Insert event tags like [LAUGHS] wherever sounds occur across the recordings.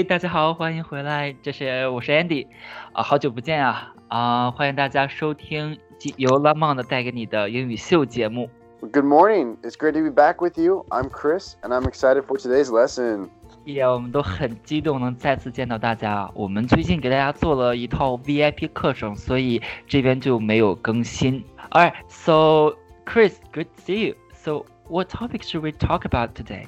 嘿，大家好，欢迎回来，这是我是 Andy，啊，好久不见啊，啊，欢迎大家收听由 Lamont 带给你的英语秀节目。Good morning, it's great to be back with you. I'm Chris, and I'm excited for today's lesson. Yeah，我们都很激动能再次见到大家。我们最近给大家做了一套 VIP 课程，所以这边就没有更新。Alright, so Chris, good to see you. So, what topic should we talk about today?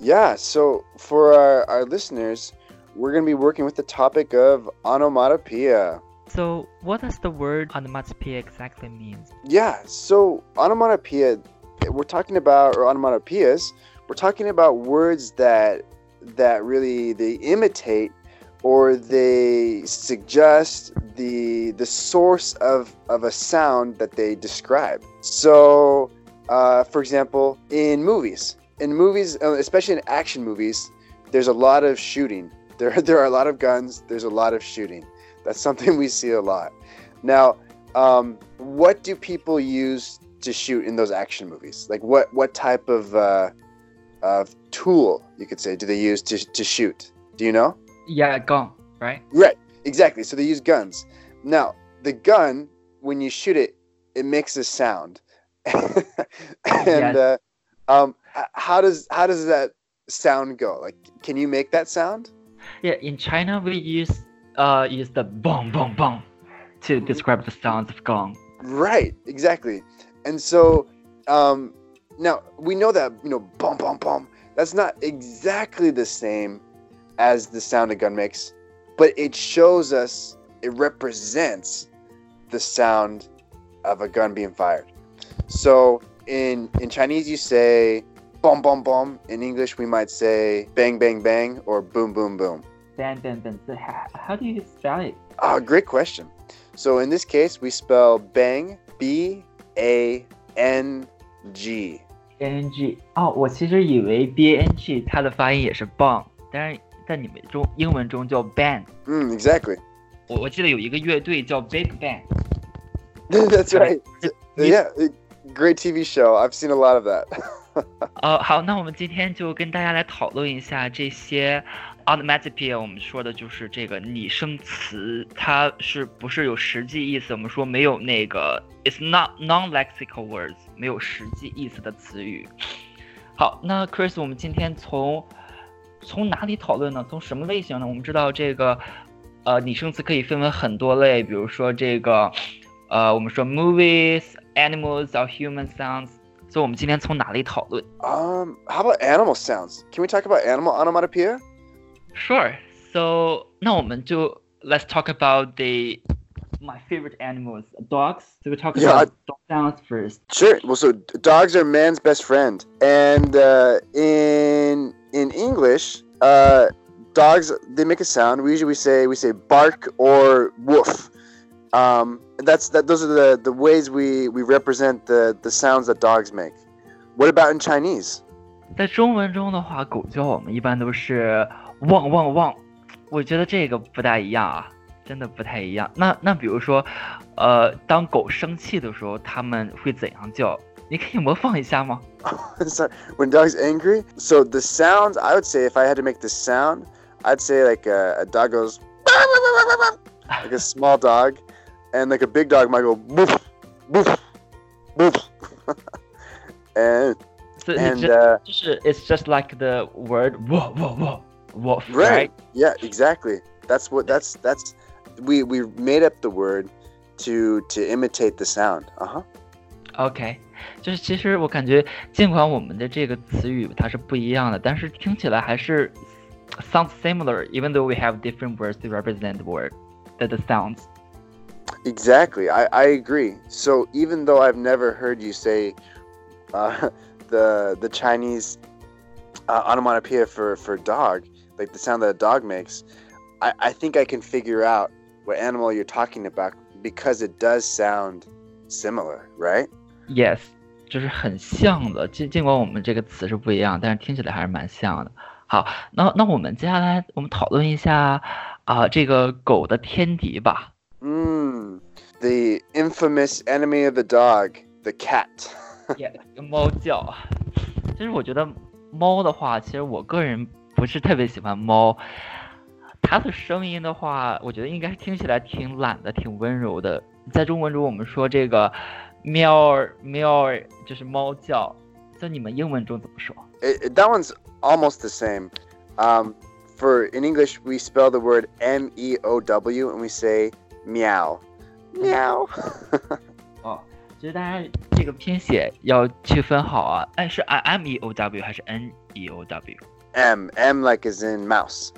Yeah, so for our, our listeners, we're going to be working with the topic of onomatopoeia. So, what does the word onomatopoeia exactly mean? Yeah, so onomatopoeia, we're talking about, or onomatopoeias, we're talking about words that that really they imitate or they suggest the the source of of a sound that they describe. So, uh, for example, in movies, in movies, uh, especially in action movies, there's a lot of shooting. [LAUGHS] There there are a lot of guns. There's a lot of shooting. That's something we see a lot. Now, um, what do people use to shoot in those action movies? Like what what type of uh, of tool you could say do they use to to shoot? Do you know? Yeah, gun, right? Right, exactly. So they use guns. Now, the gun, when you shoot it, it makes a sound. [LAUGHS] and Yes. uh, um, how does how does that sound go? Like, can you make that sound? Yeah, in China we use uh use the bong bong bong to describe the sounds of gong. Right, exactly. And so um, now we know that you know, bum bum bum. That's not exactly the same as the sound a gun makes, but it shows us it represents the sound of a gun being fired. So in in Chinese you say bum bum bum. In English we might say bang bang bang or boom boom boom. Then then then so how, how do you spell it? Ah, great question. So in this case we spell bang B A N G. A N G 哦，我其实以为 B A N G 它的发音也是 bang，但是在你们中英文中叫 bang。 Mm, exactly. 我我记得有一个乐队叫 Big Bang。 That's right. [LAUGHS] You- [LAUGHS] Yeah, it- great TV show. I've seen a lot of that. [LAUGHS] [LAUGHS] 呃，好，那我们今天就跟大家来讨论一下这些 onomatopoeia。我们说的就是这个拟声词，它是不是有实际意思？我们说没有那个，it's not non-lexical words，没有实际意思的词语。好，那 Chris，我们今天从从哪里讨论呢？从什么类型呢？我们知道这个呃拟声词可以分为很多类，比如说这个呃我们说 movies、animals or human sounds。所以我们今天从哪里讨论？ um, how about animal sounds? Can we talk about animal onomatopoeia? Sure. So 那我们就 let's talk about the my favorite animals, dogs. So we talk Yeah, about dog sounds first. Sure. Well, so d- dogs are man's best friend, and uh, in in English, uh, dogs they make a sound. We usually say we say bark or woof. Um, that's that. Those are the, the ways we, we represent the, the sounds that dogs make. What about in Chinese? 在中文中的话，狗叫我们一般都是汪汪汪。我觉得这个不大一样啊，真的不太一样。那那比如说，呃，当狗生气的时候，它们会怎样叫？你可以模仿一下吗？ [LAUGHS] Sorry, when dog's angry. So the sounds I would say if I had to make the sound, I'd say like a, a dog goes [LAUGHS] like a small dog, and like a big dog might go boof, boof, boof. [LAUGHS] and 所以 and 这 uh, 就是 it's just like the word wolf wolf wolf wolf right, yeah, exactly. That's what that's that's we we made up the word to to imitate the sound. Uh huh. OK，就是其实我感觉，尽管我们的这个词语它是不一样的，但是听起来还是 sounds similar，even though we have different words to represent the word, the the sounds. Exactly, I, I agree. So even though I've never heard you say uh, [LAUGHS] the the Chinese uh, onomatopoeia for, for dog, like the sound that a dog makes, I, I think I can figure out what animal you're talking about because it does sound similar, right? Yes，就是很像的。尽尽管我们这个词是不一样，但是听起来还是蛮像的。好，那那我们接下来我们讨论一下啊、这个狗的天敌吧。 Mm, the infamous enemy of the dog, the cat. [LAUGHS] Yeah，猫叫啊。其实我觉得猫的话，其实我个人不是特别喜欢猫。 他的声音的话，我觉得应该听起来挺懒的，挺温柔的。在中文中，我们说这个喵儿喵儿就是猫叫，在你们英文中怎么说？ It, it- that one's almost the same. Um, for in English, we spell the word M E O W and we say meow. Meow. 哦，其实大家这个拼写要区分好啊，哎，是 [LAUGHS] I M E O W 还是 N E O W？OK，M、 M. M like is in mouse.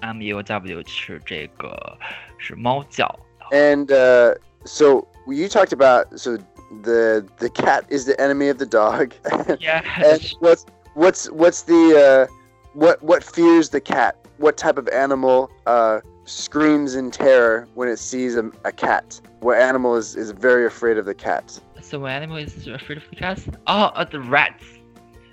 M E O W 是这个是猫叫。 And uh, so you talked about so the the cat is the enemy of the dog. [LAUGHS] Yeah， and what's what's what's the uh, what what fears the cat? What type of animal uh, screams in terror when it sees a, a cat? What animal is, is very afraid of the cat? So when animal is afraid of the cats? Oh, uh, the rats.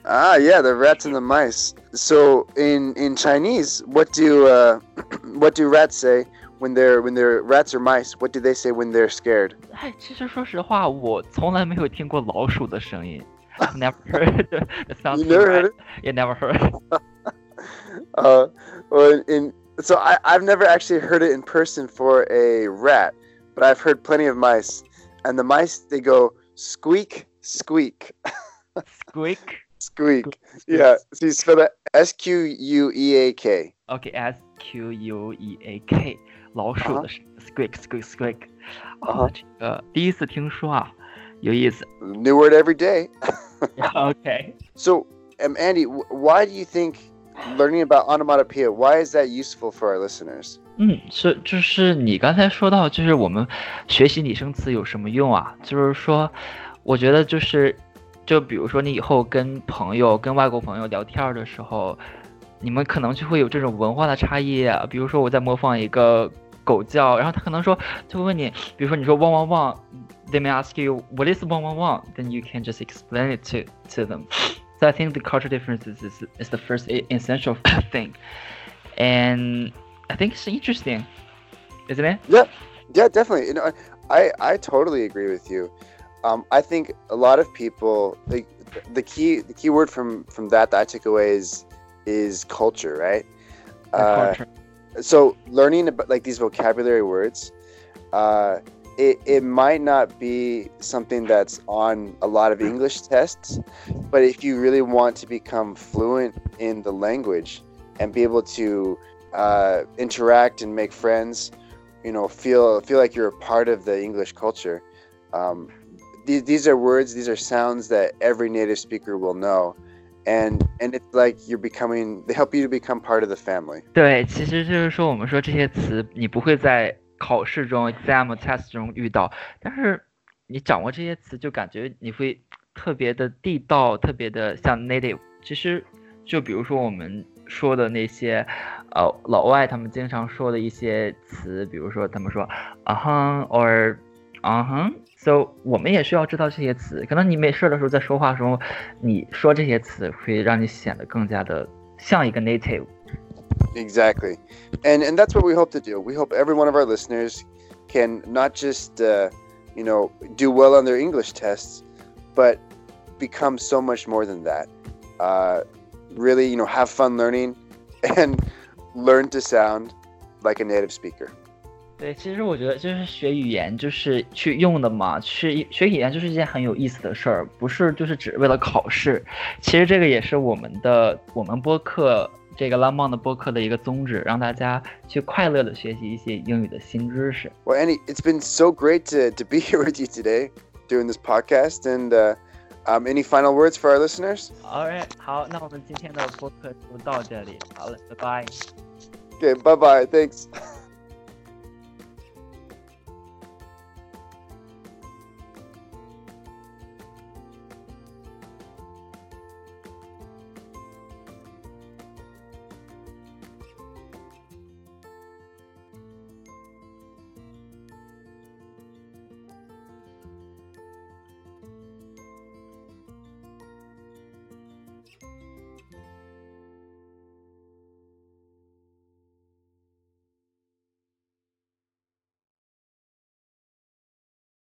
Ah, yeah, the rats and the mice. So in in Chinese, what do uh, [CLEARS THROAT] what do rats say when they're when they're rats or mice? What do they say when they're scared? 哎，其实说实话，我从来没有听过老鼠的声音。[LAUGHS] I've never [LAUGHS] heard the, the sound. You of never rat. heard it? Yeah, never heard. [LAUGHS] [LAUGHS] Uh, well, in, in so I I've never actually heard it in person for a rat, but I've heard plenty of mice, and the mice they go squeak squeak Squeak. [LAUGHS] squeak. Yeah, so you spell that S Q U E A K. OK, S Q U E A K，老鼠的声音 [LAUGHS] squeak squeak squeak。啊哈哦，这个第一次听说啊，有意思。 New word every day. OK， So, um, Andy, wh- why do you think learning about onomatopoeia? Why is that useful for our listeners? 嗯，是就是你刚才说到，就是我们学习拟声词有什么用啊？就是说，我觉得就是，就比如说你以后跟朋友、跟外国朋友聊天的时候，你们可能就会有这种文化的差异啊。比如说我在模仿一个狗叫，然后他可能说就会问你，比如说你说汪汪汪，they may ask you what is 汪汪汪，then you can just explain it to to them. So I think the cultural differences is is the first essential [COUGHS] thing, and I think it's interesting, isn't it? Yeah, definitely. You know, I I totally agree with you. Um, I think a lot of people the, the key the key word from from that that I took away is is culture, right? Uh, culture. so learning about like these vocabulary words uh, it, it might not be something that's on a lot of english tests but if you really want to become fluent in the language and be able to uh, interact and make friends you know feel feel like you're a part of the english culture um, these, these are words these are sounds that every native speaker will know and and it's like you're becoming they help you to become part of the family 对，其实就是说，我们说这些词你不会在 考试中 exam test 中遇到，但是你掌握这些词，就感觉你会 [TSK] 特别的地道，特别的像 native。其实就比如说我们说的那些，呃，老外他们经常说的一些词，比如说他们说啊哼 or 啊哼，so 我们也需要知道这些词。可能你没事的时候在说话的时候，你说这些词会让你显得更加的像一个 native。Exactly, and and that's what we hope to do. We hope every one of our listeners can not just uh, you know do well on their English tests, but become so much more than that. Uh, really, you know, have fun learning and [LAUGHS] learn to sound like a native speaker. 对，其实我觉得就是学语言就是去用的嘛，去学语言就是一件很有意思的事儿，不是就是只为了考试。其实这个也是我们的我们播客 这个 l a m o n 的播客的一个宗旨，让大家去快乐的学习一些英语的新知识。 Well, Annie, it's been so great to, to be [LAUGHS] here with you today doing this podcast. And uh, um, any final words for our listeners? Alright，好，那我们今天的播客就到这里，好了，拜拜。 Okay, bye bye. Thanks. [LAUGHS]